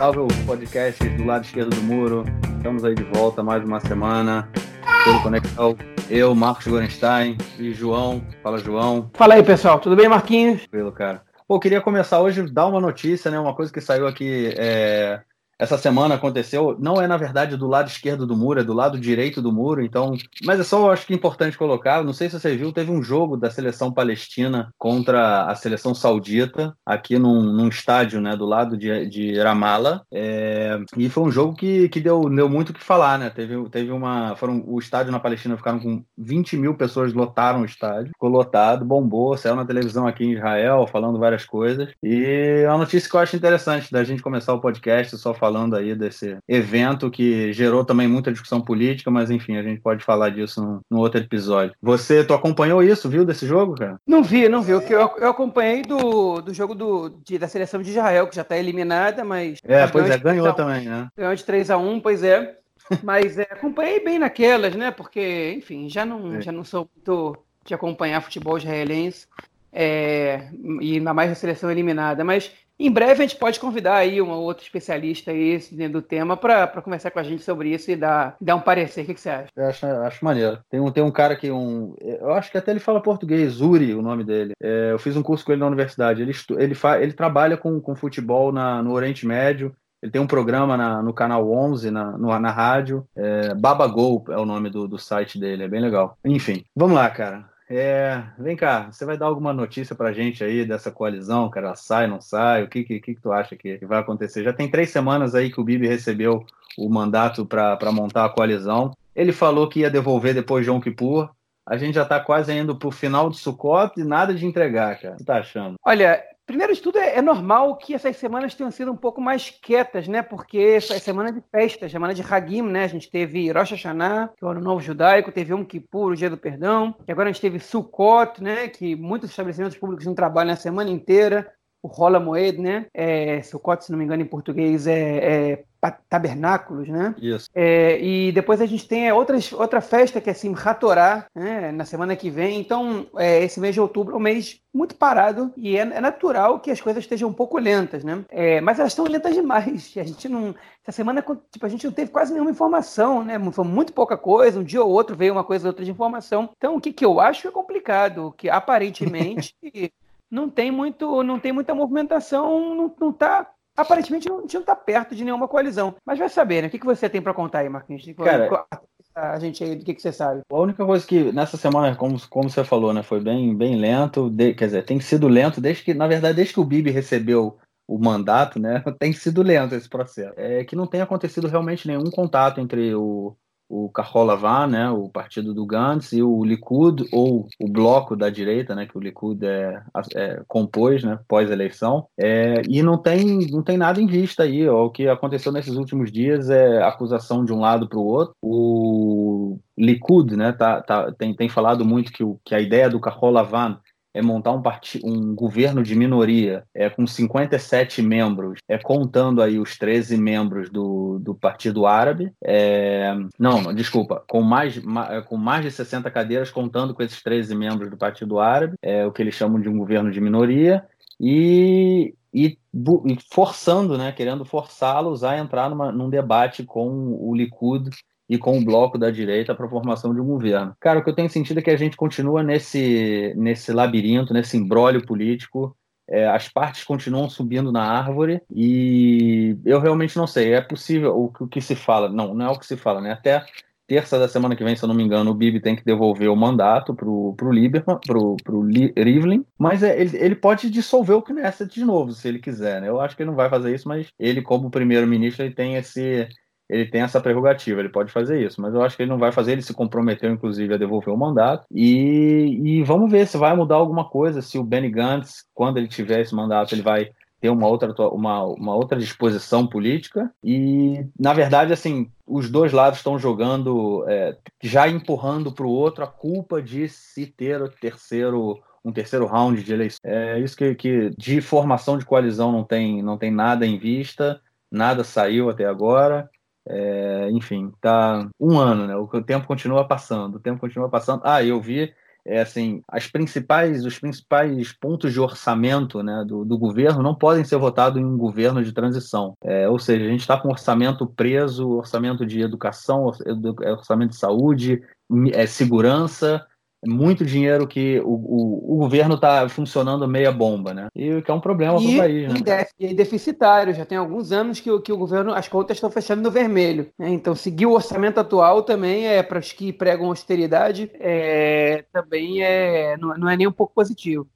Salve o podcast do lado esquerdo do muro. Estamos aí de volta mais uma semana pelo Conexão. Eu, Marcos Gorenstein e João. Fala, João. Fala aí, pessoal. Tudo bem, Marquinhos? Tranquilo, cara. Pô, queria começar hoje, dar uma notícia, né? Uma coisa que saiu aqui é, essa semana aconteceu, não é na verdade do lado esquerdo do muro, é do lado direito do muro, então, mas é só acho que é importante colocar, não sei se você viu, teve um jogo da seleção palestina contra a seleção saudita aqui num, num estádio, né, do lado de, de Ramallah, é, e foi um jogo que, que deu, deu muito o que falar, né, teve, teve uma, foram, o estádio na Palestina ficaram com 20 mil pessoas, lotaram o estádio, ficou lotado, bombou, saiu na televisão aqui em Israel, falando várias coisas, e é uma notícia que eu acho interessante da gente começar o podcast só falando falando aí desse evento que gerou também muita discussão política, mas enfim, a gente pode falar disso no, outro episódio. Você, tu acompanhou isso, viu, desse jogo, cara? Não vi, não vi. Eu, eu acompanhei do, do jogo do, de, da seleção de Israel, que já está eliminada, mas... É, pois é, ganhou também, né? Ganhou de 3 a 1 pois é. Mas é, acompanhei bem naquelas, né? Porque, enfim, já não, é. já não sou muito de acompanhar futebol israelense. É, e ainda mais a seleção eliminada. Mas em breve a gente pode convidar aí um outro especialista aí dentro do tema para conversar com a gente sobre isso e dar, dar um parecer. O que, que você acha? Eu acho, acho maneiro. Tem um, tem um cara que um. Eu acho que até ele fala português, Uri, o nome dele. É, eu fiz um curso com ele na universidade. Ele, ele, fa, ele trabalha com, com futebol na, no Oriente Médio. Ele tem um programa na, no canal 11, na, no, na rádio. É, Babagol é o nome do, do site dele, é bem legal. Enfim, vamos lá, cara. É, vem cá, você vai dar alguma notícia pra gente aí dessa coalizão, cara? Sai, não sai? O que, que, que tu acha que vai acontecer? Já tem três semanas aí que o Bibi recebeu o mandato para montar a coalizão. Ele falou que ia devolver depois de João Kippur. A gente já tá quase indo pro final do Sucote e nada de entregar, cara. O que tá achando? Olha, Primeiro de tudo, é, é, normal que essas semanas tenham sido um pouco mais quietas, né? Porque essa é semana de festa, semana de Hagim, né? A gente teve Rosh Hashanah, que é o ano novo judaico, teve Yom Kippur, o dia do perdão, e agora a gente teve Sukkot, né? Que muitos estabelecimentos públicos não trabalham a semana inteira o Rola Moed, né? É, Sukkot, se não me engano, em português é, é tabernáculos, né? Isso. É, e depois a gente tem outras, outra festa que é Simchat Torah, né? na semana que vem. Então, é, esse mês de outubro é um mês muito parado e é, é natural que as coisas estejam um pouco lentas, né? É, mas elas estão lentas demais. A gente não... Essa semana, tipo, a gente não teve quase nenhuma informação, né? Foi muito pouca coisa. Um dia ou outro veio uma coisa ou outra de informação. Então, o que, que eu acho é complicado, que aparentemente... não tem muito, não tem muita movimentação, não, não tá aparentemente não, não está perto de nenhuma coalizão. Mas vai saber, né? O que, que você tem para contar aí, Marquinhos? Cara, a gente aí, do que, que você sabe? A única coisa que nessa semana, como, como você falou, né, foi bem, bem lento. De, quer dizer, tem sido lento desde que, na verdade, desde que o Bibi recebeu o mandato, né, tem sido lento esse processo. É que não tem acontecido realmente nenhum contato entre o, o Carrolavá, né, o partido do Gantz, e o Likud, ou o bloco da direita, né, que o Likud é, é compôs né, pós-eleição, é, e não tem, não tem nada em vista aí. Ó, o que aconteceu nesses últimos dias é acusação de um lado para o outro. O Likud né, tá, tá, tem, tem falado muito que, o, que a ideia do Carrolavan é montar um, um governo de minoria é, com 57 membros, é, contando aí os 13 membros do, do Partido Árabe. É, não, desculpa, com mais, ma, com mais de 60 cadeiras, contando com esses 13 membros do Partido Árabe, é o que eles chamam de um governo de minoria. E, e, e forçando, né, querendo forçá-los a entrar numa, num debate com o Likud e com o bloco da direita para a formação de um governo. Cara, o que eu tenho sentido é que a gente continua nesse, nesse labirinto, nesse embrólio político. É, as partes continuam subindo na árvore e eu realmente não sei. É possível o, o que se fala? Não, não é o que se fala, né? Até terça da semana que vem, se eu não me engano, o Bibi tem que devolver o mandato pro, pro Lieberman, pro, pro Rivlin, mas é, ele, ele pode dissolver o Knesset de novo, se ele quiser, né? Eu acho que ele não vai fazer isso, mas ele, como primeiro-ministro, ele tem esse, ele tem essa prerrogativa, ele pode fazer isso, mas eu acho que ele não vai fazer, ele se comprometeu, inclusive, a devolver o mandato, e, e vamos ver se vai mudar alguma coisa, se o Benny Gantz, quando ele tiver esse mandato, ele vai ter uma outra, uma, uma outra disposição política, e, na verdade, assim, os dois lados estão jogando, é, já empurrando para o outro a culpa de se ter o terceiro um terceiro round de eleição. É isso que, que de formação de coalizão não tem, não tem nada em vista, nada saiu até agora. É, enfim, tá um ano, né? O tempo continua passando, o tempo continua passando. Ah, eu vi, é assim, as principais, os principais pontos de orçamento né, do, do governo não podem ser votados em um governo de transição. É, ou seja, a gente está com orçamento preso, orçamento de educação, orçamento de saúde, é, segurança, muito dinheiro que o, o, o governo está funcionando meia bomba, né? E que é um problema para o país, né? E deficitário, já tem alguns anos que, que o governo, as contas estão fechando no vermelho. Né? Então, seguir o orçamento atual também é para os que pregam austeridade, é, também é, não, não é nem um pouco positivo.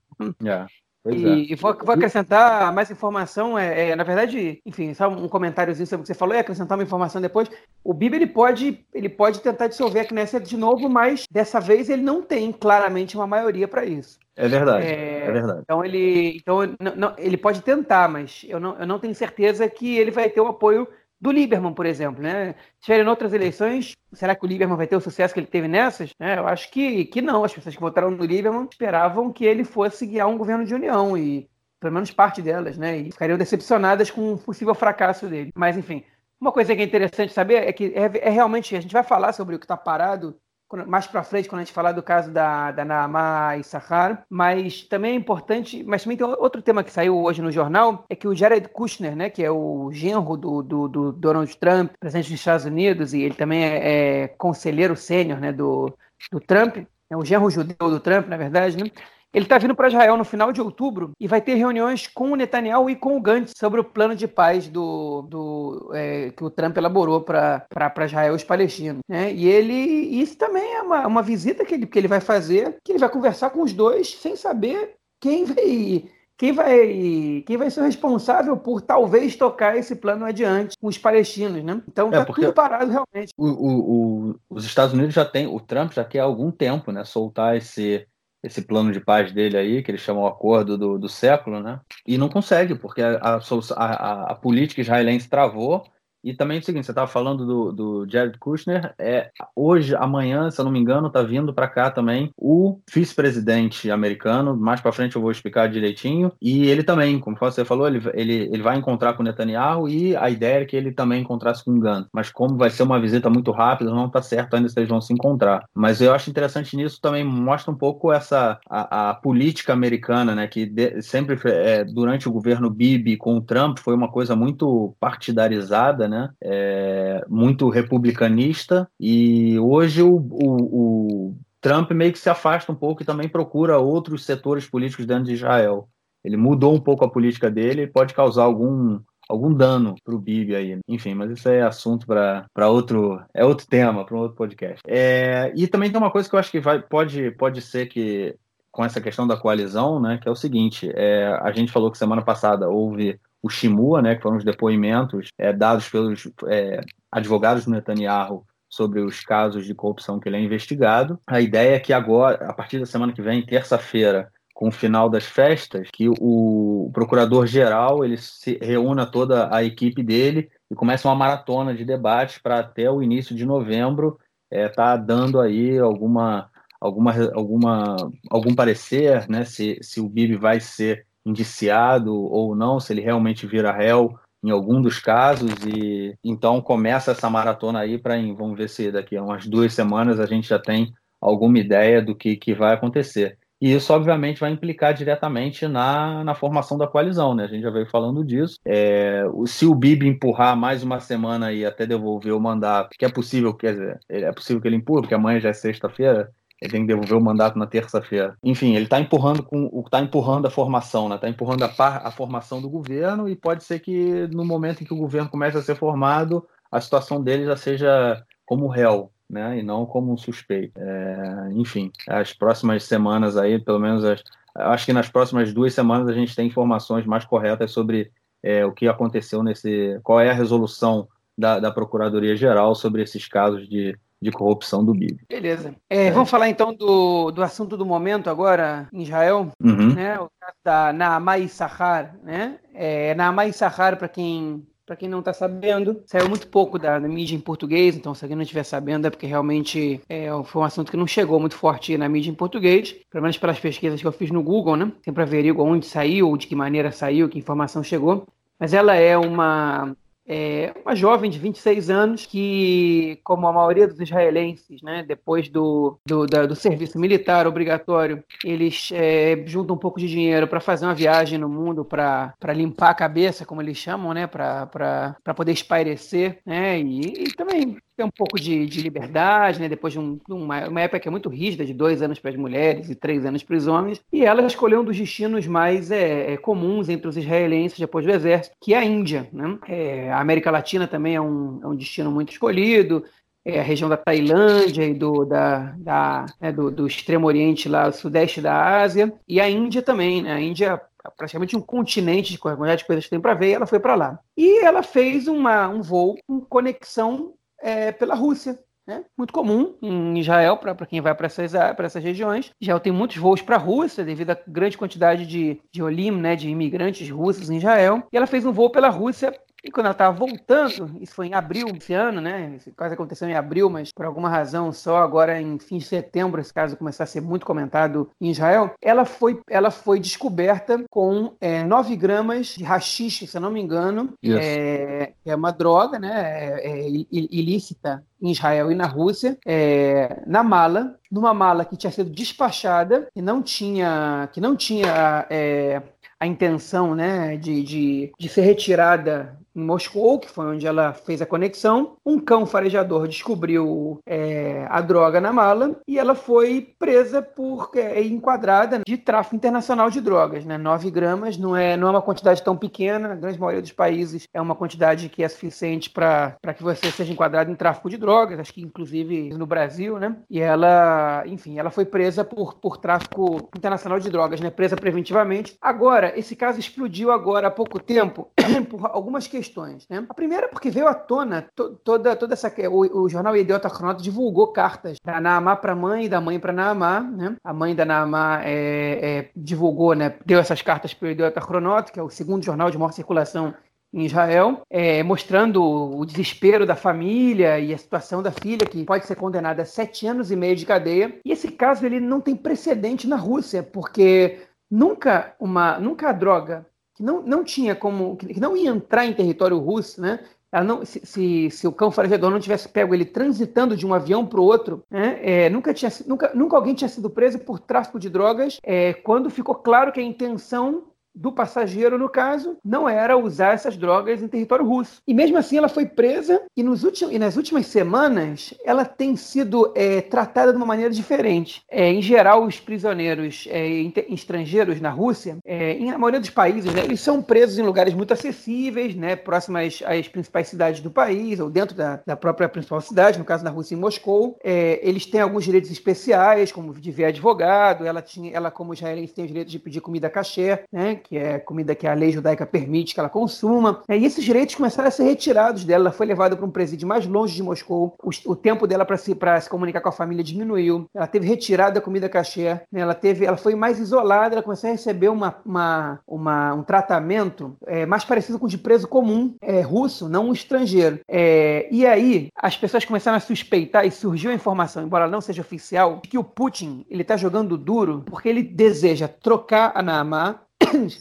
É. Pois e, é. e vou, vou, acrescentar mais informação, é, é, na verdade, enfim, só um comentáriozinho sobre o que você falou, e acrescentar uma informação depois. O Bibi ele pode, ele pode tentar dissolver a Knesset de novo, mas dessa vez ele não tem claramente uma maioria para isso. É verdade, é, é, verdade. Então ele, então, não, não, ele pode tentar, mas eu não, eu não tenho certeza que ele vai ter o apoio do Lieberman, por exemplo, né? Se tiverem outras eleições, será que o Lieberman vai ter o sucesso que ele teve nessas? É, eu acho que, que não. As pessoas que votaram no Lieberman esperavam que ele fosse guiar um governo de união e pelo menos parte delas, né? E ficariam decepcionadas com o possível fracasso dele. Mas enfim, uma coisa que é interessante saber é que é, é realmente a gente vai falar sobre o que está parado mais para frente, quando a gente falar do caso da, da Naamá Sahar, mas também é importante, mas também tem outro tema que saiu hoje no jornal, é que o Jared Kushner, né, que é o genro do, do, do Donald Trump, presidente dos Estados Unidos, e ele também é, é conselheiro sênior né, do, do Trump, é o genro judeu do Trump, na verdade, né? Ele está vindo para Israel no final de outubro e vai ter reuniões com o Netanyahu e com o Gantz sobre o plano de paz do, do é, que o Trump elaborou para Israel e os palestinos. Né? E ele, isso também é uma, uma visita que ele, que ele vai fazer, que ele vai conversar com os dois sem saber quem vai quem vai, quem vai ser responsável por talvez tocar esse plano adiante com os palestinos, né? Então é, tá tudo parado realmente. O, o, o, os Estados Unidos já tem, o Trump já quer há algum tempo, né, soltar esse esse plano de paz dele aí, que eles chamam o acordo do, do século, né? E não consegue, porque a, a, a, a política israelense travou e também é o seguinte, você estava falando do, do Jared Kushner, é, hoje, amanhã, se eu não me engano, está vindo para cá também o vice-presidente americano, mais para frente eu vou explicar direitinho, e ele também, como você falou, ele, ele, ele vai encontrar com o Netanyahu e a ideia é que ele também encontrasse com o Gantz, mas como vai ser uma visita muito rápida, não está certo ainda se eles vão se encontrar. Mas eu acho interessante nisso também, mostra um pouco essa, a, a política americana, né, que de, sempre, é, durante o governo Bibi com o Trump, foi uma coisa muito partidarizada, né, né? É, muito republicanista, e hoje o, o, o Trump meio que se afasta um pouco e também procura outros setores políticos dentro de Israel. Ele mudou um pouco a política dele e pode causar algum, algum dano para o Bibi aí. Enfim, mas isso é assunto para outro é outro tema, para um outro podcast. É, e também tem uma coisa que eu acho que vai, pode, pode ser que com essa questão da coalizão, né, que é o seguinte: é, a gente falou que semana passada houve o Shimua, né, que foram os depoimentos é, dados pelos é, advogados do Netanyahu sobre os casos de corrupção que ele é investigado. A ideia é que agora, a partir da semana que vem, terça-feira, com o final das festas, que o procurador-geral ele se reúna toda a equipe dele e comece uma maratona de debates para até o início de novembro estar é, tá dando aí alguma alguma alguma algum parecer, né, se, se o Bibi vai ser indiciado ou não, se ele realmente vira réu em algum dos casos e então começa essa maratona aí para vamos ver se daqui a umas duas semanas a gente já tem alguma ideia do que, que vai acontecer. E isso, obviamente, vai implicar diretamente na, na formação da coalizão, né? A gente já veio falando disso. É, se o Bibi empurrar mais uma semana e até devolver o mandato, que é possível, quer dizer, é possível que ele empurre, porque amanhã já é sexta-feira, ele tem que devolver o mandato na terça-feira. Enfim, ele está empurrando com tá empurrando a formação, né? Está empurrando a, par, a formação do governo e pode ser que no momento em que o governo comece a ser formado, a situação dele já seja como réu, né? E não como um suspeito. É, enfim, as próximas semanas aí, pelo menos as, acho que nas próximas duas semanas a gente tem informações mais corretas sobre é, o que aconteceu nesse, qual é a resolução da, da Procuradoria Geral sobre esses casos de de corrupção do BIB. Beleza. É, é. Vamos falar então do, do assunto do momento agora em Israel, uhum. né? O caso da Naamai Sahar, né? É, Naamai Sahar, para quem para quem não está sabendo, saiu muito pouco da, da, mídia em português, então se alguém não estiver sabendo é porque realmente é, foi um assunto que não chegou muito forte na mídia em português, pelo menos pelas pesquisas que eu fiz no Google, né? Sempre averiguo onde saiu, de que maneira saiu, que informação chegou. Mas ela é uma é uma jovem de 26 anos que, como a maioria dos israelenses, né, depois do, do, da, do serviço militar obrigatório, eles é, juntam um pouco de dinheiro para fazer uma viagem no mundo para limpar a cabeça, como eles chamam, né, para poder espairecer, né, e, e também ter um pouco de, de liberdade, né? depois de, um, uma, uma, época que é muito rígida, de dois anos para as mulheres e três anos para os homens, e ela escolheu um dos destinos mais é, é, comuns entre os israelenses depois do exército, que é a Índia. Né? É, a América Latina também é um, é um destino muito escolhido, é, a região da Tailândia e do, da, da né, do, do, Extremo Oriente, lá, sudeste da Ásia, e a Índia também. Né? A Índia é praticamente um continente de quantidade de coisas que tem para ver, e ela foi para lá. E ela fez uma, um voo com conexão é, pela Rússia. Né? Muito comum em Israel, para quem vai para essas, essas regiões. Israel tem muitos voos para a Rússia, devido à grande quantidade de, de olim, né, de imigrantes russos em Israel. E ela fez um voo pela Rússia e quando ela estava voltando, isso foi em abril desse ano, né? Esse caso aconteceu em abril, mas por alguma razão só agora em fim de setembro esse caso começar a ser muito comentado em Israel. Ela foi, ela foi descoberta com é, 9 gramas de rachixe, se eu não me engano. Yes. É, é uma droga, né? É, é ilícita em Israel e na Rússia, é, na mala, numa mala que tinha sido despachada, que não tinha, que não tinha é, a intenção né, de, de, de ser retirada em Moscou, que foi onde ela fez a conexão. Um cão farejador descobriu é, a droga na mala e ela foi presa por é, enquadrada de tráfico internacional de drogas. Né? 9 gramas não é, não é uma quantidade tão pequena, na grande maioria dos países é uma quantidade que é suficiente para que você seja enquadrado em tráfico de drogas, acho que inclusive no Brasil, né? E ela, enfim, ela foi presa por, por tráfico internacional de drogas, né? Presa preventivamente. Agora, esse caso explodiu agora há pouco tempo por algumas questões questões. Né? A primeira é porque veio à tona to, toda, toda essa. O, o jornal Idiota Cronota divulgou cartas da Naamá para a mãe e da mãe para Naamá. Né? A mãe da Naamá é, é, divulgou, né, deu essas cartas para o Idiota Cronota, que é o segundo jornal de maior circulação em Israel, é, mostrando o desespero da família e a situação da filha, que pode ser condenada a sete anos e meio de cadeia. E esse caso ele não tem precedente na Rússia, porque nunca uma nunca a droga que não, não tinha como, que não ia entrar em território russo, né? Ela não, se, se, se, o cão farejador não tivesse pego ele transitando de um avião para o outro, né, é, nunca, tinha, nunca, nunca alguém tinha sido preso por tráfico de drogas é, quando ficou claro que a intenção do passageiro, no caso, não era usar essas drogas em território russo. E mesmo assim ela foi presa e, últimos, e nas últimas semanas ela tem sido é, tratada de uma maneira diferente. É, em geral, os prisioneiros é, estrangeiros na Rússia, é, em a maioria dos países, né, eles são presos em lugares muito acessíveis, né, próximas às principais cidades do país, ou dentro da, da própria principal cidade, no caso da Rússia, em Moscou. É, eles têm alguns direitos especiais, como de ver advogado, ela, tinha, ela como israelense, tem o direito de pedir comida cachê, né, que é comida que a lei judaica permite que ela consuma. E esses direitos começaram a ser retirados dela. Ela foi levada para um presídio mais longe de Moscou. O, o tempo dela para se, se comunicar com a família diminuiu. Ela teve retirada da comida cachê. Né? Ela, teve, ela foi mais isolada. Ela começou a receber uma, uma, uma um tratamento é, mais parecido com o de preso comum é, russo, não um estrangeiro. É, e aí as pessoas começaram a suspeitar e surgiu a informação, embora não seja oficial, de que o Putin ele está jogando duro porque ele deseja trocar a Naamá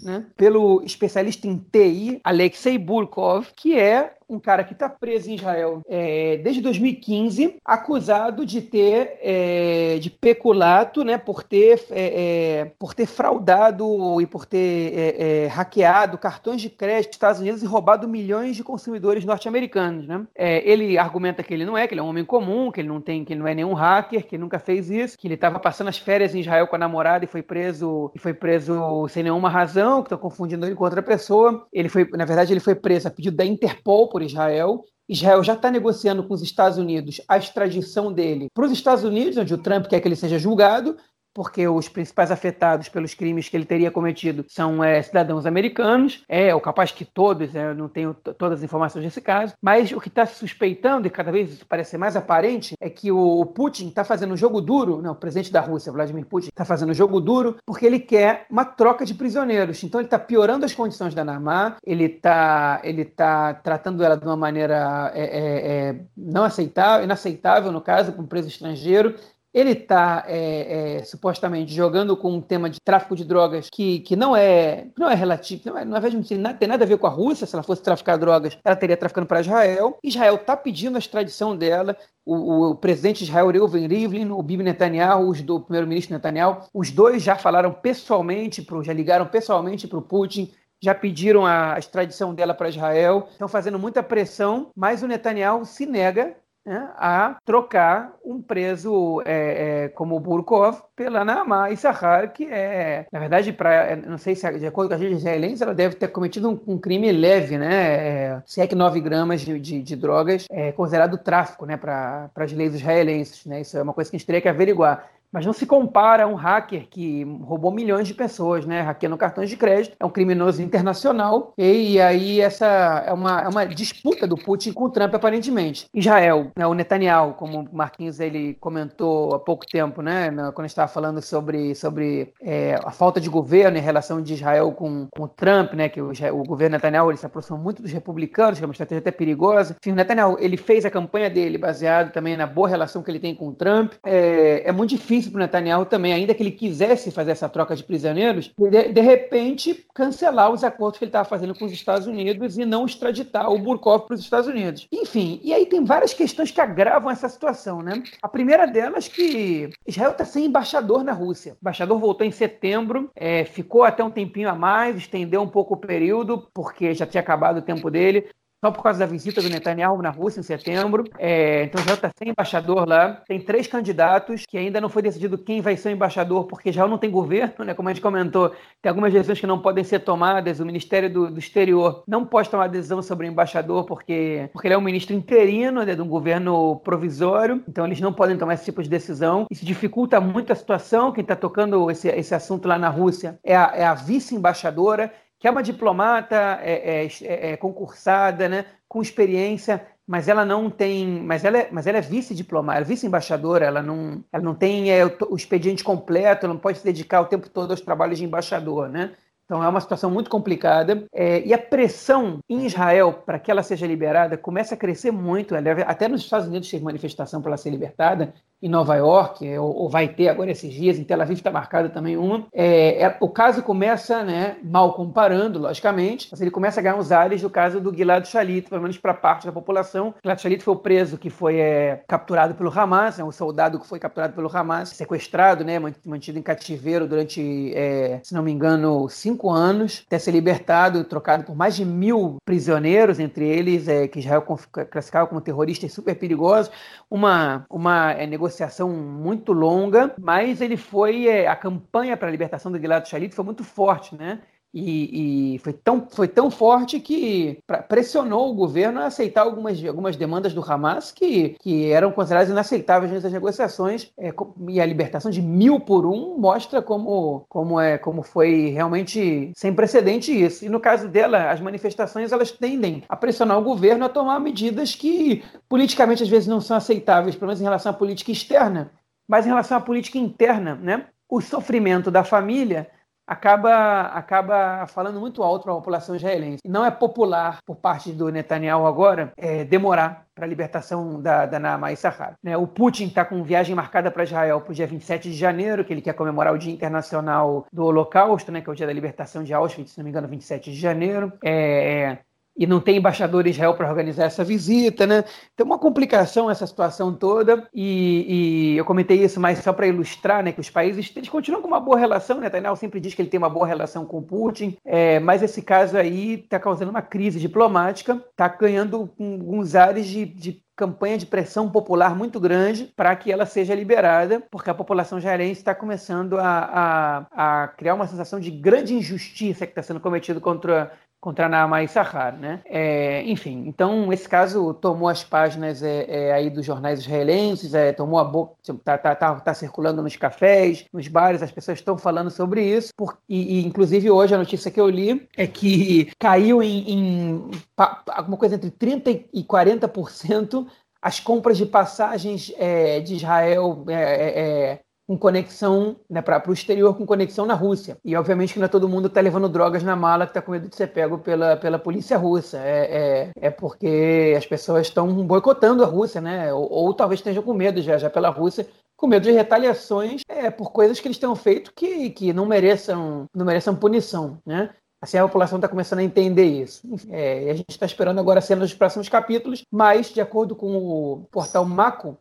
né, pelo especialista em TI, Alexei Burkov, que é um cara que está preso em Israel é, desde 2015, acusado de ter é, de peculato, né, por ter é, é por ter fraudado e por ter é, é, hackeado cartões de crédito dos Estados Unidos e roubado milhões de consumidores norte-americanos, né? ele argumenta que ele não é, que ele é um homem comum, que ele não tem, que ele não é nenhum hacker, que nunca fez isso, que ele estava passando as férias em Israel com a namorada e foi preso e foi preso sem nenhuma razão, que estão confundindo ele com outra pessoa. Ele foi, na verdade, ele foi preso a pedido da Interpol por Israel. Israel já está negociando com os Estados Unidos a extradição dele para os Estados Unidos, onde o Trump quer que ele seja julgado, porque os principais afetados pelos crimes que ele teria cometido são é, cidadãos americanos, é o capaz que todos, é, não tenho todas as informações desse caso, mas o que está se suspeitando, e cada vez isso parece mais aparente, é que o Putin está fazendo um jogo duro, não, o presidente da Rússia, Vladimir Putin, está fazendo um jogo duro porque ele quer uma troca de prisioneiros. Então ele está piorando as condições da Namá, ele está ele tá tratando ela de uma maneira é, é, é não aceitável, inaceitável, no caso, com um preso estrangeiro, ele está é, é, supostamente jogando com um tema de tráfico de drogas que, que não é não é relativo, não, é, não é, tem nada a ver com a Rússia. Se ela fosse traficar drogas, ela teria traficando para Israel. Israel está pedindo a extradição dela. O, o, presidente de Israel, Reuven Rivlin, o Bibi Netanyahu, os do primeiro-ministro Netanyahu, os dois já falaram pessoalmente, pro, já ligaram pessoalmente para o Putin já pediram a extradição dela para Israel, estão fazendo muita pressão, mas o Netanyahu se nega né, a trocar um preso é, é, como Burkov pela Naamá Issachar, que é, na verdade, pra, não sei se de acordo com a gente israelense, ela deve ter cometido um, um crime leve, né? É, se é que 9 gramas de, de, de, drogas é considerado tráfico, né, para as leis israelenses, né? Isso é uma coisa que a gente teria que averiguar. Mas não se compara a um hacker que roubou milhões de pessoas, né? Hackeando cartões de crédito. É um criminoso internacional. E, aí essa é uma, é uma disputa do Putin com o Trump, aparentemente. Israel, né, o Netanyahu, como o Marquinhos ele comentou há pouco tempo, né? Quando estava falando sobre, sobre é, a falta de governo em relação de Israel com, com o Trump, né? Que o, o governo Netanyahu ele se aproxima muito dos republicanos, que é uma estratégia até perigosa. Enfim, o Netanyahu ele fez a campanha dele baseado também na boa relação que ele tem com o Trump. É, é muito difícil o Netanyahu também, ainda que ele quisesse fazer essa troca de prisioneiros, de, de repente cancelar os acordos que ele estava fazendo com os Estados Unidos e não extraditar o Burkov para os Estados Unidos. Enfim, e aí tem várias questões que agravam essa situação, né? A primeira delas que Israel está sem embaixador na Rússia. O embaixador voltou em setembro, é, ficou até um tempinho a mais, estendeu um pouco o período, porque já tinha acabado o tempo dele só por causa da visita do Netanyahu na Rússia em setembro. É, então já está sem embaixador lá. Tem três candidatos que ainda não foi decidido quem vai ser o embaixador, porque já não tem governo, né? Como a gente comentou, tem algumas decisões que não podem ser tomadas. O Ministério do, do Exterior não pode tomar decisão sobre o embaixador porque, porque ele é um ministro interino né, de um governo provisório. Então eles não podem tomar esse tipo de decisão. Isso dificulta muito a situação. Quem está tocando esse, esse assunto lá na Rússia é a, é a vice-embaixadora que é uma diplomata é, é, é, é, concursada, né, com experiência, mas ela não tem, mas ela é, mas ela é vice-diplomata, ela é vice-embaixadora, ela não, ela não tem é, o, expediente completo, ela não pode se dedicar o tempo todo aos trabalhos de embaixador, né? Então é uma situação muito complicada. É, e a pressão em Israel para que ela seja liberada começa a crescer muito. Até nos Estados Unidos teve manifestação para ela ser libertada em Nova York, é, ou, vai ter agora esses dias, em Tel Aviv está marcada também uma. É, é, o caso começa, né, mal comparando, logicamente, mas ele começa a ganhar os ares do caso do Gilad Shalit, pelo menos para parte da população. Gilad Shalit foi o preso que foi é, capturado pelo Hamas, né, o soldado que foi capturado pelo Hamas, sequestrado, né, mantido em cativeiro durante, é, se não me engano, cinco anos, até ser libertado, trocado por mais de mil prisioneiros, entre eles é, que Israel classificava como terroristas super perigosos, uma, uma negociação negociação muito longa, mas ele foi é, a campanha para a libertação do Gilad Shalit foi muito forte, né? E, e, foi, tão, foi tão forte que pressionou o governo a aceitar algumas, algumas demandas do Hamas que, que eram consideradas inaceitáveis nessas negociações. É, e a libertação de mil por um mostra como, como, é, como foi realmente sem precedente isso. E no caso dela, as manifestações elas tendem a pressionar o governo a tomar medidas que politicamente às vezes não são aceitáveis, pelo menos em relação à política externa, mas em relação à política interna. Né? O sofrimento da família acaba, acaba falando muito alto para a população israelense. Não é popular por parte do Netanyahu agora é, demorar para a libertação da, da Naama Issachar. Né? O Putin está com viagem marcada para Israel para o dia 27 de janeiro, que ele quer comemorar o Dia Internacional do Holocausto, né? que é o dia da libertação de Auschwitz, se não me engano, 27 de janeiro. É, e não tem embaixador Israel para organizar essa visita, né? Tem uma complicação essa situação toda e, e eu comentei isso mais só para ilustrar, né, que os países eles continuam com uma boa relação, né? Netanyahu sempre diz que ele tem uma boa relação com Putin, é, mas esse caso aí está causando uma crise diplomática, está ganhando alguns ares de, de campanha de pressão popular muito grande para que ela seja liberada, porque a população israelense está começando a, a, a, criar uma sensação de grande injustiça que está sendo cometida contra contra Naama e Sahar, né? É, enfim, então esse caso tomou as páginas é, é, aí dos jornais israelenses, é, tomou a boca, tá, tá, tá, tá, circulando nos cafés, nos bares, as pessoas estão falando sobre isso, por, e, e, inclusive hoje a notícia que eu li é que caiu em, em alguma coisa entre 30% e 40% as compras de passagens é, de Israel é com conexão né, para o exterior, com conexão na Rússia. E obviamente que não é todo mundo está levando drogas na mala que está com medo de ser pego pela, pela polícia russa. É, é, é porque as pessoas estão boicotando a Rússia, né? Ou, ou, talvez estejam com medo de viajar pela Rússia com medo de retaliações é, por coisas que eles tenham feito que, que não mereçam não mereçam punição, né? Assim, a população está começando a entender isso. É, a gente está esperando agora cenas dos próximos capítulos, mas, de acordo com o portal Mako,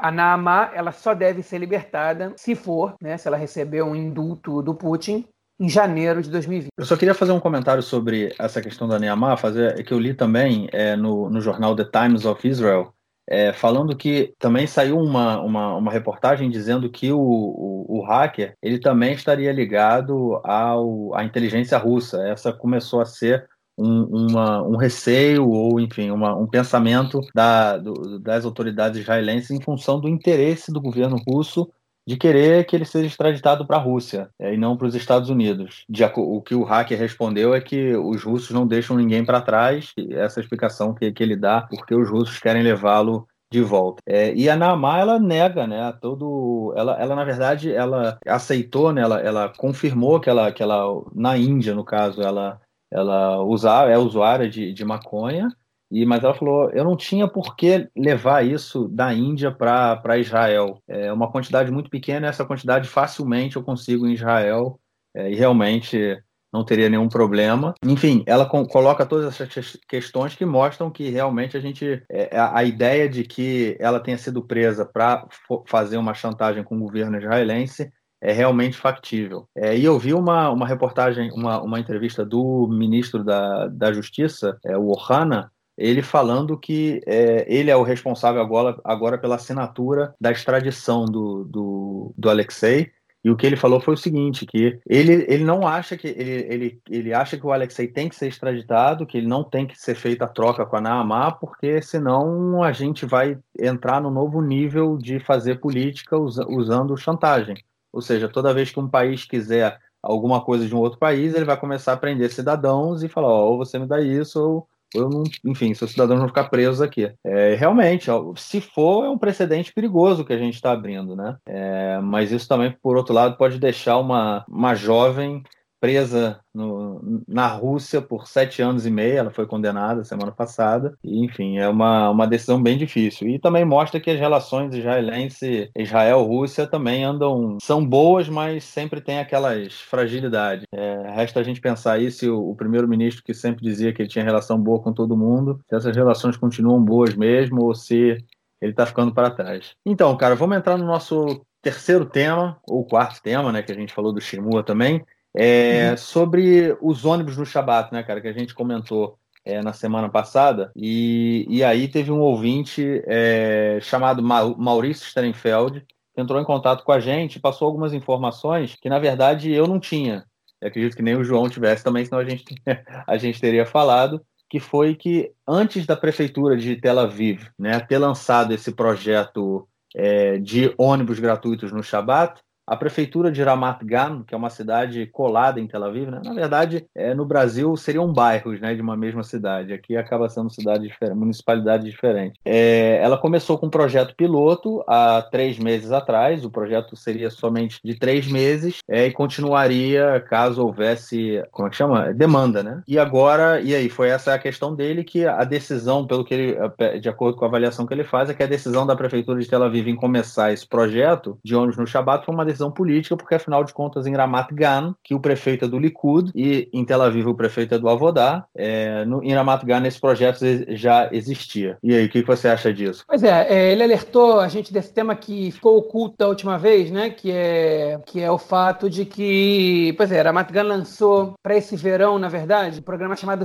a Naamá ela só deve ser libertada se for, né, se ela receber um indulto do Putin em janeiro de 2020. Eu só queria fazer um comentário sobre essa questão da Neymar, fazer que eu li também é, no, no jornal The Times of Israel, é, falando que também saiu uma, uma, uma reportagem dizendo que o, o, o, hacker ele também estaria ligado ao, à inteligência russa. Essa começou a ser um, uma, um receio ou, enfim, uma, um pensamento da, do, das autoridades israelenses em função do interesse do governo russo de querer que ele seja extraditado para a Rússia é, e não para os Estados Unidos. De, o que o hacker respondeu é que os russos não deixam ninguém para trás, essa explicação que, que ele dá, porque os russos querem levá-lo de volta. É, e a Naamá, ela nega, né, todo, ela, ela na verdade, ela aceitou, né, ela, ela confirmou que ela, que ela, na Índia, no caso, ela, ela usa, é usuária de, de maconha, e, mas ela falou, eu não tinha por que levar isso da Índia para Israel. É uma quantidade muito pequena, essa quantidade facilmente eu consigo em Israel, é, e realmente não teria nenhum problema. Enfim, ela com, coloca todas essas questões que mostram que realmente a gente. É, a, ideia de que ela tenha sido presa para fazer uma chantagem com o governo israelense é realmente factível. É, e eu vi uma, uma reportagem, uma, uma entrevista do ministro da, da Justiça, é, o Ohana, ele falando que é, ele é o responsável agora, agora pela assinatura da extradição do, do, do Alexei. E o que ele falou foi o seguinte, que ele, ele não acha que ele, ele, ele acha que o Alexei tem que ser extraditado, que ele não tem que ser feita a troca com a Naamá, porque senão a gente vai entrar no novo nível de fazer política usando chantagem. Ou seja, toda vez que um país quiser alguma coisa de um outro país, ele vai começar a prender cidadãos e falar, ó, ou você me dá isso, ou eu não, enfim, seus cidadãos vão ficar presos aqui. É, realmente, se for, é um precedente perigoso que a gente está abrindo, né? É, mas isso também, por outro lado, pode deixar uma, uma jovem presa no, na Rússia por sete anos e meio. Ela foi condenada semana passada. E, enfim, é uma, uma decisão bem difícil. E também mostra que as relações israelense, Israel-Rússia também andam. são boas, mas sempre tem aquelas fragilidades. É, resta a gente pensar aí se o, o primeiro-ministro que sempre dizia que ele tinha relação boa com todo mundo, se essas relações continuam boas mesmo ou se ele está ficando para trás. Então, cara, vamos entrar no nosso terceiro tema, ou quarto tema, né, que a gente falou do Shimua também, é, uhum. Sobre os ônibus no Shabat, né, cara, que a gente comentou é, na semana passada, e, e aí teve um ouvinte é, chamado Maurício Sternfeld, que entrou em contato com a gente e passou algumas informações que, na verdade, eu não tinha. Eu acredito que nem o João tivesse também, senão a gente, a gente teria falado, que foi que antes da prefeitura de Tel Aviv né, ter lançado esse projeto é, de ônibus gratuitos no Shabat, a prefeitura de Ramat Gan, que é uma cidade colada em Tel Aviv, né? na verdade, é, no Brasil seriam bairros né, de uma mesma cidade. Aqui acaba sendo cidade diferente, municipalidade diferente. É, ela começou com um projeto piloto há três meses atrás. O projeto seria somente de três meses é, e continuaria caso houvesse, como é que chama? Demanda, né? E agora, e aí, foi essa a questão dele que a decisão, pelo que ele, de acordo com a avaliação que ele faz, é que a decisão da prefeitura de Tel Aviv em começar esse projeto de ônibus no Shabat foi uma decisão decisão política, porque afinal de contas em Ramat Gan, que o prefeito é do Likud e em Tel Aviv o prefeito é do Avodá, é, no, em Ramat Gan esse projeto já existia. E aí, o que, que você acha disso? Pois é, é, ele alertou a gente desse tema que ficou oculto da última vez, né? Que é, que é o fato de que, pois é, Ramat Gan lançou para esse verão, na verdade, um programa chamado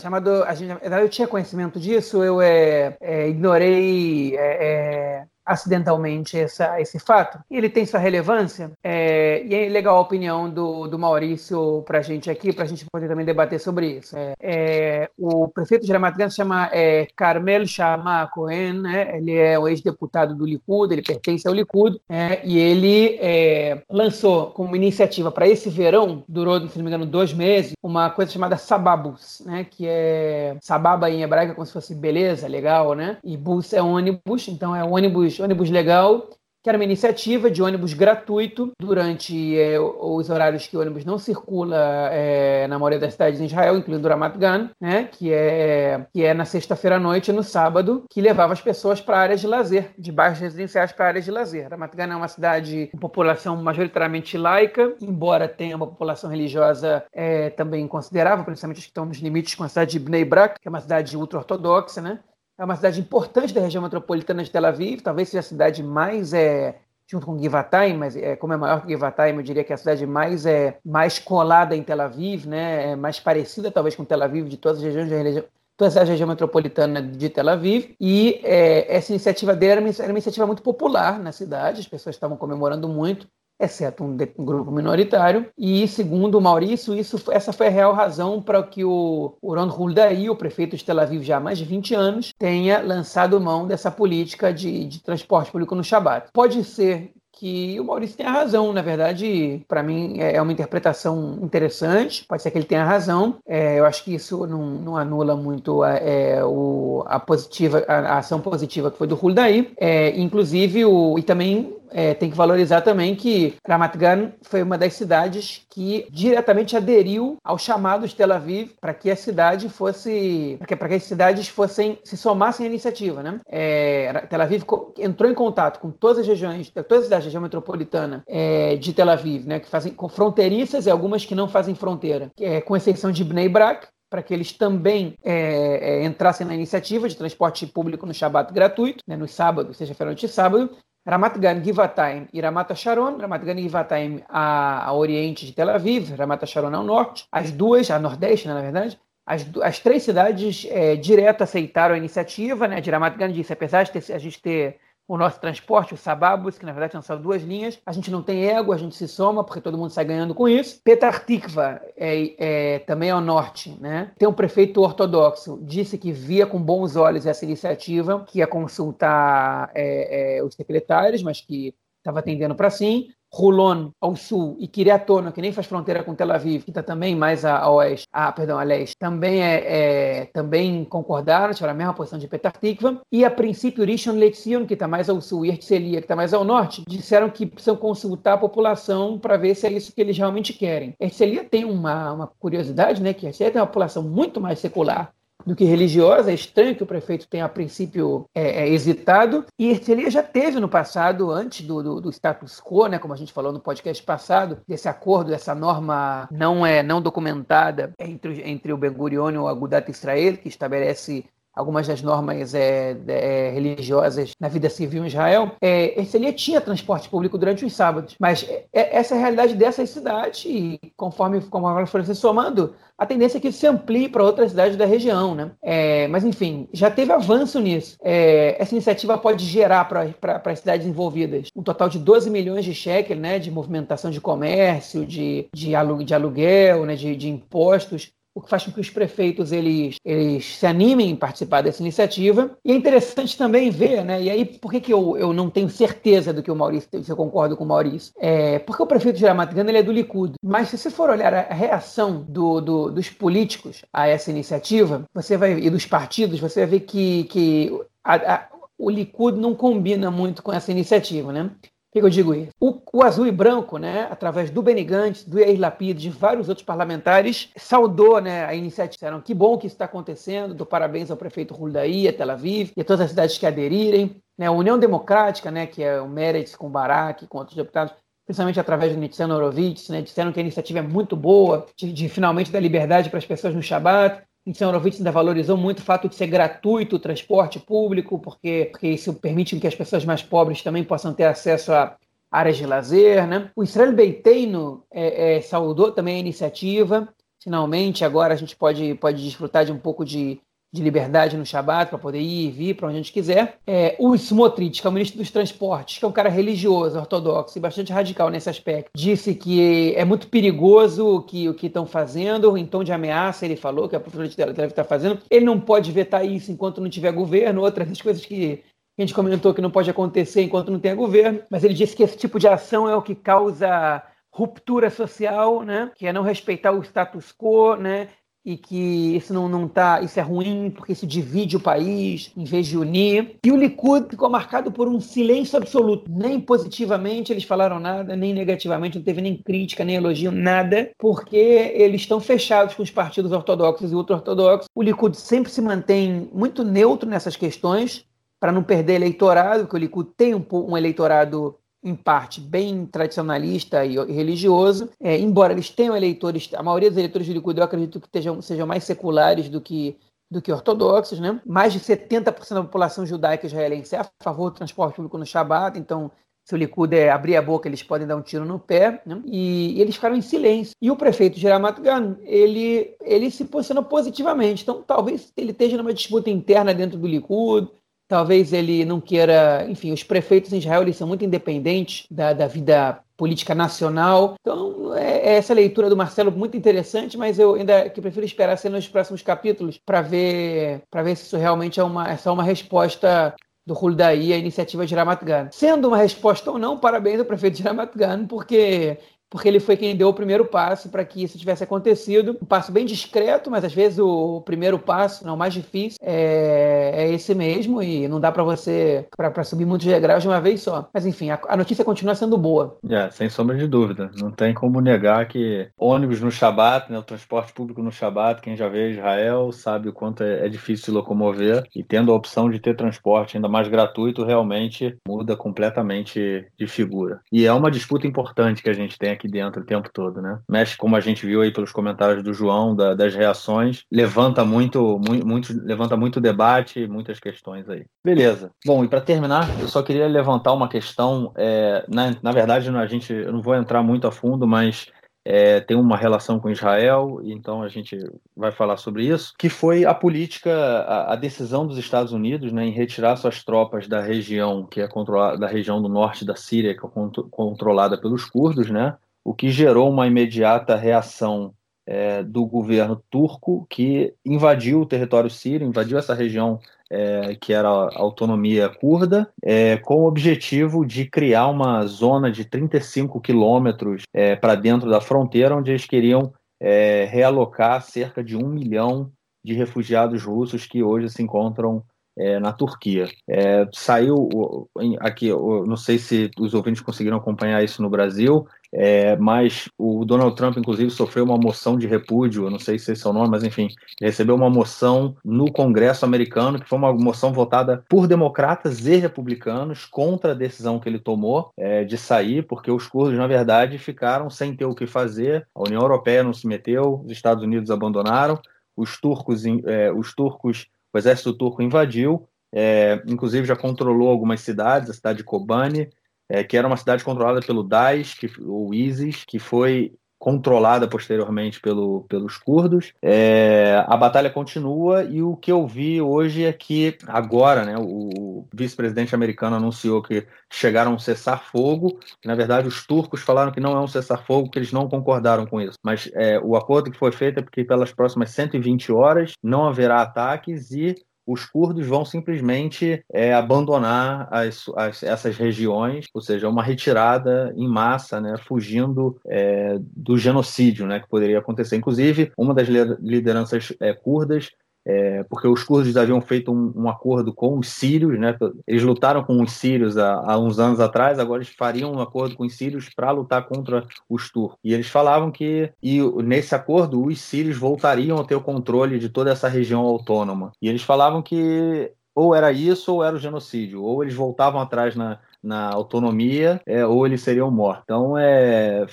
chamado a gente, eu tinha conhecimento disso, eu é, é ignorei é, é acidentalmente essa, esse fato. Ele tem sua relevância, é, e é legal a opinião do, do Maurício para a gente aqui, para a gente poder também debater sobre isso. É, é, o prefeito de Ramat Gan se chama é, Carmel Shama Cohen, né? ele é o ex-deputado do Likud, ele pertence ao Likud, é, e ele é, lançou como iniciativa para esse verão, durou, se não me engano, dois meses, uma coisa chamada Sababus, né? que é Sababa em hebraico como se fosse beleza, legal, né? e bus é ônibus, então é ônibus ônibus, ônibus legal. que era uma iniciativa de ônibus gratuito durante é, os horários que o ônibus não circula é, na maioria das cidades em Israel, incluindo Ramat Gan, né, que, é, que é na sexta-feira à noite e no sábado, que levava as pessoas para áreas de lazer, de bairros residenciais para áreas de lazer. Ramat Gan é uma cidade com população majoritariamente laica, embora tenha uma população religiosa é, também considerável, principalmente os que estão nos limites com a cidade de Bnei Brak, que é uma cidade ultra-ortodoxa, né? É uma cidade importante da região metropolitana de Tel Aviv, talvez seja a cidade mais é, junto com Givatayim, mas é, como é maior que Givatayim, eu diria que é a cidade mais é mais colada em Tel Aviv, né, é mais parecida talvez com Tel Aviv de todas as regiões da região, toda a região metropolitana de Tel Aviv, e é, essa iniciativa dele era uma, era uma, iniciativa muito popular na cidade, as pessoas estavam comemorando muito, exceto um, um, grupo minoritário. E, segundo o Maurício, isso, essa foi a real razão para que o, o Ron Huldaí, o prefeito de Tel Aviv já há mais de 20 anos, tenha lançado mão dessa política de, de transporte público no Shabat. Pode ser que o Maurício tenha razão. Na verdade, para mim é, é uma interpretação interessante. Pode ser que ele tenha razão. É, eu acho que isso não, não anula muito a, é, o, a positiva, a, a, ação positiva que foi do Huldaí. É, inclusive, o, e também é, tem que valorizar também que Ramat Gan foi uma das cidades que diretamente aderiu ao chamado de Tel Aviv para que a cidade fosse, para que, as cidades fossem se somassem à iniciativa, né? É, Tel Aviv entrou em contato com todas as regiões, todas as cidades da região metropolitana é, de Tel Aviv, né? Que fazem fronteiriças e algumas que não fazem fronteira, é, com exceção de Bnei Brak, para que eles também é, é, entrassem na iniciativa de transporte público no Shabat gratuito, né, no sábado, seja feira noite e sábado, Ramat Gan Givatayim e Ramat Sharon, Ramat Gan Givatayim a, a oriente de Tel Aviv, Ramat Sharon ao norte, as duas, a nordeste, né, na verdade, as, as três cidades é, direto aceitaram a iniciativa, né, de Ramat Gan disse, apesar de ter, a gente ter o nosso transporte, o Sababus, que na verdade são só duas linhas. A gente não tem ego, a gente se soma, porque todo mundo sai ganhando com isso. Petar Tikva é, é, também ao norte, né? Tem um prefeito ortodoxo, disse que via com bons olhos essa iniciativa, que ia consultar é, é os secretários, mas que estava atendendo para sim. Rulon ao sul e Kiriatona, que nem faz fronteira com Tel Aviv, que está também mais a, a, oeste, ah, perdão, a leste, também, é, é, também concordaram, tiveram a mesma posição de Petar Tikva, e a princípio Rishon LeZion, que está mais ao sul, e Herzliya, que está mais ao norte, disseram que precisam consultar a população para ver se é isso que eles realmente querem. Herzliya tem uma, uma curiosidade, né, que Herzliya tem uma população muito mais secular do que religiosa. É estranho que o prefeito tenha, a princípio, é, é, hesitado. E Ercelia já teve no passado, antes do, do, do, status quo, né, como a gente falou no podcast passado, desse acordo, dessa norma não é não documentada entre, entre o Ben Gurion e o Agudat Israel, que estabelece algumas das normas é, é, religiosas na vida civil em Israel, é, Ercelia tinha transporte público durante os sábados, mas é, é, essa é a realidade dessas cidades e conforme, conforme foram se somando, a tendência é que isso se amplie para outras cidades da região. Né? É, mas, enfim, já teve avanço nisso. essa iniciativa pode gerar para as cidades envolvidas um total de 12 milhões de shekel né, de movimentação de comércio, de, de, aluguel, né, de, de impostos, o que faz com que os prefeitos eles, eles se animem em participar dessa iniciativa. E é interessante também ver, né? E aí, por que, que eu, eu não tenho certeza do que o Maurício, se eu concordo com o Maurício? É, porque o prefeito de Ramat ele é do Likud. Mas se você for olhar a reação do, do, dos políticos a essa iniciativa, você vai e dos partidos, você vai ver que, que a, a, o Likud não combina muito com essa iniciativa, né? Que, que eu digo isso? O, o, azul e branco, né, através do Benny Gantz, do Yair Lapid, de vários outros parlamentares, saudou né, a iniciativa. Disseram que bom que isso está acontecendo, do parabéns ao prefeito Huldaí, a Tel Aviv e a todas as cidades que aderirem. Né, a União Democrática, né, que é o Meretz com Barak, com outros deputados, principalmente através do Nitzan Horowitz, né, disseram que a iniciativa é muito boa, de, de finalmente dar liberdade para as pessoas no Shabat. Então, Horowitz ainda valorizou muito o fato de ser gratuito o transporte público, porque, porque isso permite que as pessoas mais pobres também possam ter acesso a áreas de lazer. Né? O Israel Beiteino é, é, saudou também a iniciativa. Finalmente, agora a gente pode, pode desfrutar de um pouco de, de liberdade no Shabat para poder ir e vir para onde a gente quiser. É, o Smotrich, que é o ministro dos Transportes, que é um cara religioso, ortodoxo e bastante radical nesse aspecto, disse que é muito perigoso que, o que estão fazendo, em tom de ameaça, ele falou que a prefeitura deve estar fazendo. Ele não pode vetar isso enquanto não tiver governo, outras coisas que a gente comentou que não pode acontecer enquanto não tem governo, mas ele disse que esse tipo de ação é o que causa ruptura social, né? que é não respeitar o status quo, né? E que isso não, não tá, isso é ruim porque isso divide o país em vez de unir. E o Likud ficou marcado por um silêncio absoluto. Nem positivamente eles falaram nada, nem negativamente, não teve nem crítica, nem elogio, nada, porque eles estão fechados com os partidos ortodoxos e ultra-ortodoxos. O Likud sempre se mantém muito neutro nessas questões, para não perder eleitorado, porque o Likud tem um, um eleitorado em parte, bem tradicionalista e religioso, é, embora eles tenham eleitores, a maioria dos eleitores do Likud eu acredito que sejam, mais seculares do que do que ortodoxos, né? Mais de 70% da população judaica israelense é a favor do transporte público no Shabat, então se o Likud é abrir a boca, eles podem dar um tiro no pé, né? e, e, eles ficaram em silêncio. E o prefeito de Ramat Gan, ele, ele se posicionou positivamente. Então, talvez ele esteja numa disputa interna dentro do Likud, Talvez ele não queira. Enfim, os prefeitos em Israel eles são muito independentes da, da vida política nacional. Então, é, é essa leitura do Marcelo muito interessante, mas eu ainda que prefiro esperar ser nos próximos capítulos para ver para ver se isso realmente é uma é só uma resposta do Huldaí à iniciativa de Ramat Gan. Sendo uma resposta ou não, parabéns ao prefeito de Ramat Gan, porque porque ele foi quem deu o primeiro passo para que isso tivesse acontecido. Um passo bem discreto, mas às vezes o primeiro passo, não o mais difícil, é, é esse mesmo e não dá para você para subir muitos degraus de uma vez só. Mas enfim, a, a notícia continua sendo boa. É, sem sombra de dúvida. Não tem como negar que ônibus no Shabat, né, o transporte público no Shabat, quem já veio Israel sabe o quanto é, é difícil se locomover e tendo a opção de ter transporte ainda mais gratuito, realmente muda completamente de figura. E é uma disputa importante que a gente tem aqui aqui dentro o tempo todo, né? Mexe, como a gente viu aí pelos comentários do João, da, das reações, levanta muito, muito, muito, levanta muito debate, muitas questões aí. Beleza. Bom, e para terminar, eu só queria levantar uma questão. É, na, na verdade, a gente, eu não vou entrar muito a fundo, mas é, tem uma relação com Israel, então a gente vai falar sobre isso, que foi a política, a, a, decisão dos Estados Unidos né, em retirar suas tropas da região que é controlada, da região do norte da Síria, que é controlada pelos curdos, né, o que gerou uma imediata reação é, do governo turco, que invadiu o território sírio, invadiu essa região é, que era a autonomia curda, é, com o objetivo de criar uma zona de 35 quilômetros é, para dentro da fronteira, onde eles queriam é, realocar cerca de um milhão de refugiados russos que hoje se encontram é, na Turquia. É, saiu aqui, não sei se os ouvintes conseguiram acompanhar isso no Brasil, é, mas o Donald Trump, inclusive, sofreu uma moção de repúdio, não sei se esse é o nome, mas enfim, recebeu uma moção no Congresso americano, que foi uma moção votada por democratas e republicanos contra a decisão que ele tomou é, de sair, porque os curdos, na verdade, ficaram sem ter o que fazer, a União Europeia não se meteu, os Estados Unidos abandonaram, os turcos, é, os turcos o exército turco invadiu, é, inclusive já controlou algumas cidades, a cidade de Kobani, é, que era uma cidade controlada pelo Daesh, que, o ISIS, que foi controlada posteriormente pelo, pelos curdos. É, a batalha continua e o que eu vi hoje é que agora, né, o vice-presidente americano anunciou que chegaram a um cessar-fogo. Na verdade, os turcos falaram que não é um cessar-fogo, que eles não concordaram com isso. Mas é, o acordo que foi feito é porque pelas próximas 120 horas não haverá ataques e os curdos vão simplesmente é, abandonar as, as, essas regiões, ou seja, uma retirada em massa, né, fugindo é, do genocídio né, que poderia acontecer. Inclusive, uma das lideranças é, curdas é, porque os curdos haviam feito um, um, acordo com os sírios, né? Eles lutaram com os sírios há, há uns anos atrás, agora eles fariam um acordo com os sírios para lutar contra os turcos. E eles falavam que, e nesse acordo, os sírios voltariam a ter o controle de toda essa região autônoma. E eles falavam que ou era isso ou era o genocídio, ou eles voltavam atrás na, na autonomia, é, ou eles seriam mortos. Então, é,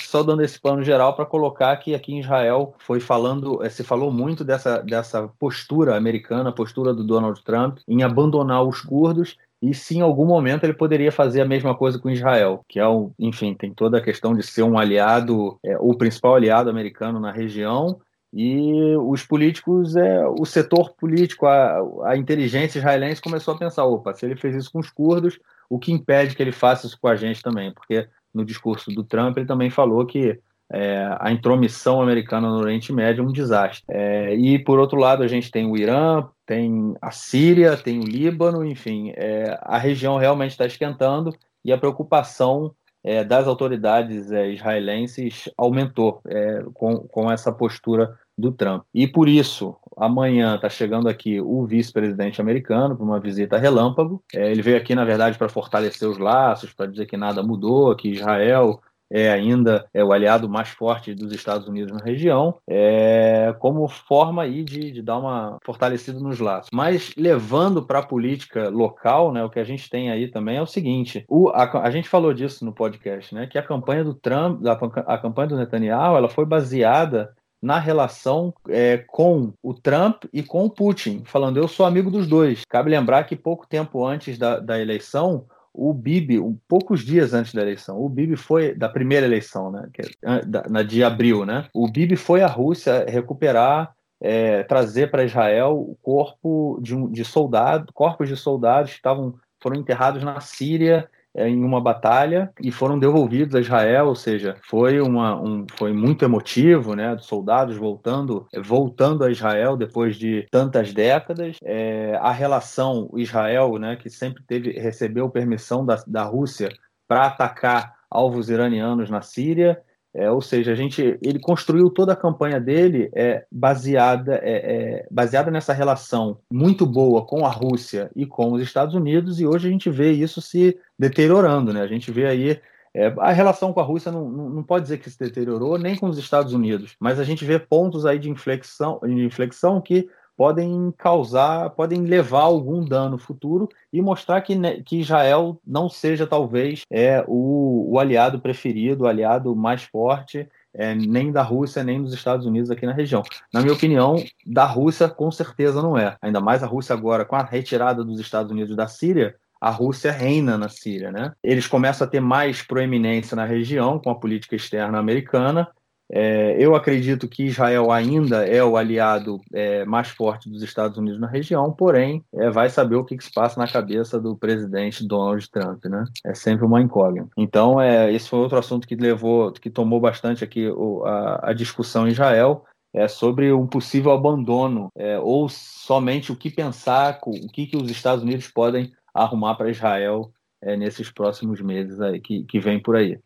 só dando esse plano geral para colocar que aqui em Israel foi falando, é, se falou muito dessa, dessa postura americana, postura do Donald Trump em abandonar os curdos e se em algum momento ele poderia fazer a mesma coisa com Israel, que é um, enfim, tem toda a questão de ser um aliado, é, o principal aliado americano na região, e os políticos, é, o setor político, a, a inteligência israelense começou a pensar: opa, se ele fez isso com os curdos, o que impede que ele faça isso com a gente também? Porque no discurso do Trump ele também falou que é, a intromissão americana no Oriente Médio é um desastre. É, e por outro lado, a gente tem o Irã, tem a Síria, tem o Líbano, enfim, é, a região realmente está esquentando e a preocupação é, das autoridades é, israelenses aumentou é, com, com essa postura do Trump. E por isso, amanhã está chegando aqui o vice-presidente americano para uma visita relâmpago. É, ele veio aqui, na verdade, para fortalecer os laços, para dizer que nada mudou, que Israel é ainda é o aliado mais forte dos Estados Unidos na região, é, como forma aí de, de, dar uma fortalecida nos laços. Mas levando para a política local, né, o que a gente tem aí também é o seguinte: o, a, a, gente falou disso no podcast, né, que a campanha do Trump, a, a campanha do Netanyahu, ela foi baseada na relação é, com o Trump e com o Putin, falando eu sou amigo dos dois. Cabe lembrar que pouco tempo antes da, da eleição, o Bibi, um, poucos dias antes da eleição, o Bibi foi da primeira eleição, né, é, na de abril, né? O Bibi foi à Rússia recuperar, é, trazer para Israel o corpo de, de soldado, corpos de soldados que estavam foram enterrados na Síria em uma batalha e foram devolvidos a Israel, ou seja, foi uma um, foi muito emotivo, né, dos soldados voltando voltando a Israel depois de tantas décadas. É, a relação Israel, né, que sempre teve recebeu permissão da, da Rússia para atacar alvos iranianos na Síria é, ou seja, a gente, ele construiu toda a campanha dele é, baseada, é, é, baseada nessa relação muito boa com a Rússia e com os Estados Unidos, e hoje a gente vê isso se deteriorando. Né? A gente vê aí é, a relação com a Rússia não, não, pode dizer que se deteriorou, nem com os Estados Unidos, mas a gente vê pontos aí de inflexão, de inflexão que podem causar, podem levar algum dano futuro e mostrar que, né, que Israel não seja talvez é o, o aliado preferido, o aliado mais forte é, nem da Rússia, nem dos Estados Unidos aqui na região. Na minha opinião, da Rússia, com certeza não é. Ainda mais a Rússia agora, com a retirada dos Estados Unidos da Síria, a Rússia reina na Síria, né? Eles começam a ter mais proeminência na região com a política externa americana é, eu acredito que Israel ainda é o aliado é, mais forte dos Estados Unidos na região, porém, é, vai saber o que, que, se passa na cabeça do presidente Donald Trump, né? É sempre uma incógnita. Então, é, esse foi outro assunto que levou, que tomou bastante aqui o, a, a, discussão em Israel. É sobre um possível abandono, é, ou somente o que pensar, o que, que os Estados Unidos podem arrumar para Israel é, nesses próximos meses aí, que, que vem por aí.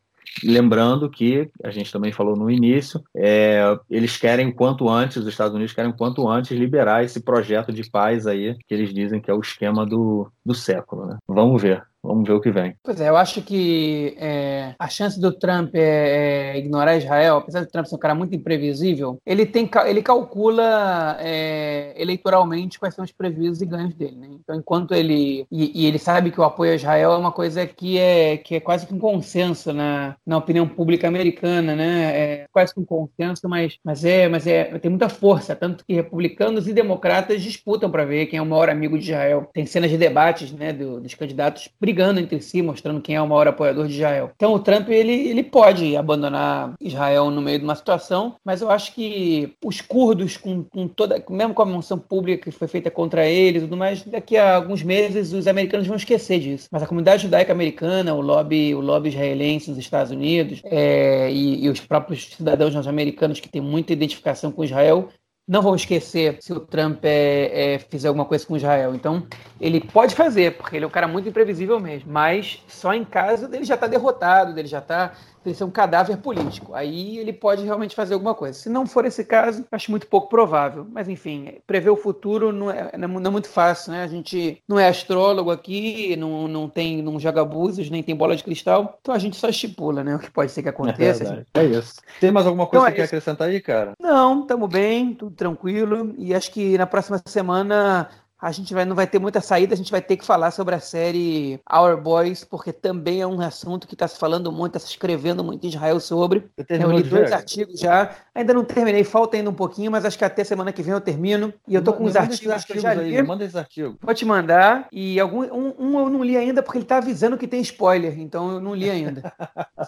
Lembrando que, a gente também falou no início, é, eles querem quanto antes, os Estados Unidos querem quanto antes liberar esse projeto de paz aí, que eles dizem que é o esquema do, do século. Né? Vamos ver. Vamos ver o que vem. Pois é, eu acho que é, a chance do Trump é, é, ignorar Israel, apesar do Trump ser um cara muito imprevisível, ele, tem, ele calcula é, eleitoralmente quais são os prejuízos e ganhos dele. Né? Então, enquanto ele. E, e, ele sabe que o apoio a Israel é uma coisa que é, que é quase que um consenso na, na opinião pública americana, né? É quase que um consenso, mas, mas, é, mas é, tem muita força, tanto que republicanos e democratas disputam para ver quem é o maior amigo de Israel. Tem cenas de debates né, do, dos candidatos brigando entre si, mostrando quem é o maior apoiador de Israel. Então o Trump ele, ele pode abandonar Israel no meio de uma situação, mas eu acho que os curdos, com, com toda, mesmo com a menção pública que foi feita contra eles e tudo mais, daqui a alguns meses os americanos vão esquecer disso. Mas a comunidade judaica americana, o lobby, o lobby israelense nos Estados Unidos é, e, e os próprios cidadãos norte-americanos que têm muita identificação com Israel não vão esquecer se o Trump é, é, fizer alguma coisa com Israel. Então, ele pode fazer, porque ele é um cara muito imprevisível mesmo. Mas só em caso dele já estar tá derrotado, dele já estar tá ele ser um cadáver político. Aí ele pode realmente fazer alguma coisa. Se não for esse caso, acho muito pouco provável. Mas enfim, prever o futuro não é, não é muito fácil, né? A gente não é astrólogo aqui, não, não tem, não joga búzios, nem tem bola de cristal. Então a gente só estipula, né? O que pode ser que aconteça. É, é isso. Tem mais alguma coisa então, que é quer acrescentar aí, cara? Não, estamos bem, tudo tranquilo. E acho que na próxima semana a gente vai, não vai ter muita saída, a gente vai ter que falar sobre a série Our Boys, porque também é um assunto que está se falando muito, está se escrevendo muito em Israel sobre. Eu li dois ver? artigos já, ainda não terminei, falta ainda um pouquinho, mas acho que até semana que vem eu termino. E eu tô com os artigos, artigos, que eu já li. Aí, manda esses artigos. Vou te mandar. E algum, um, um, eu não li ainda porque ele está avisando que tem spoiler, então eu não li ainda.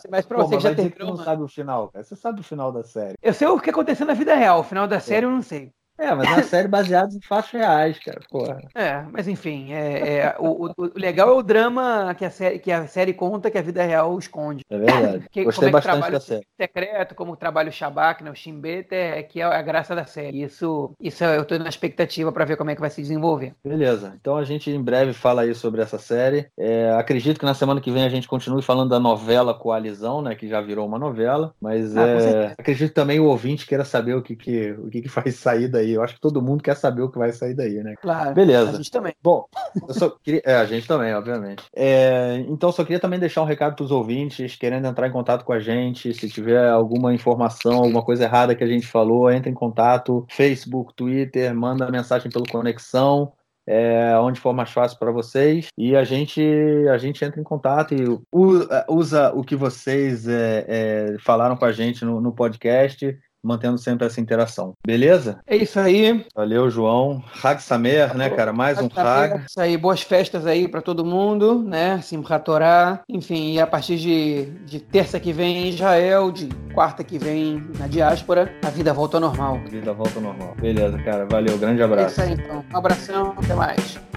mas para você que já terminou. Você não sabe o final, cara. Você sabe o final da série. Eu sei o que aconteceu na vida real, o final da série eu não sei. É, mas é uma série baseada em fatos reais, cara. Porra. É, mas enfim, é, é o, o, o, legal é o drama que a, série, que a série conta que a vida real esconde. É verdade. Que, Gostei é bastante da série. secreto, como trabalha o Shabak, né, o Shimbet, é, que é a graça da série. Isso, isso eu tô na expectativa para ver como é que vai se desenvolver. Beleza. Então a gente em breve fala aí sobre essa série. É, acredito que na semana que vem a gente continue falando da novela Coalizão, né, que já virou uma novela, mas ah, é, acredito também o ouvinte queira saber o que, que, o que, que vai sair daí. Eu acho que todo mundo quer saber o que vai sair daí, né? Claro. Beleza. A gente também. Bom, eu só queria. É, a gente também, obviamente. É, então, só queria também deixar um recado para os ouvintes querendo entrar em contato com a gente. Se tiver alguma informação, alguma coisa errada que a gente falou, entre em contato. Facebook, Twitter, manda mensagem pelo Conexão. É, onde for mais fácil para vocês e a gente a gente entra em contato e usa o que vocês é, é, falaram com a gente no, no podcast mantendo sempre essa interação. Beleza? É isso aí. Valeu, João. Hag Samer, né, cara? Mais um Hag. Isso aí, boas festas aí para todo mundo, né? Simchat Torah. Enfim, e a partir de, de terça que vem em Israel, de quarta que vem na diáspora, a vida volta ao normal. A vida volta ao normal. Beleza, cara. Valeu, grande abraço. É isso aí, então. Um abração, até mais.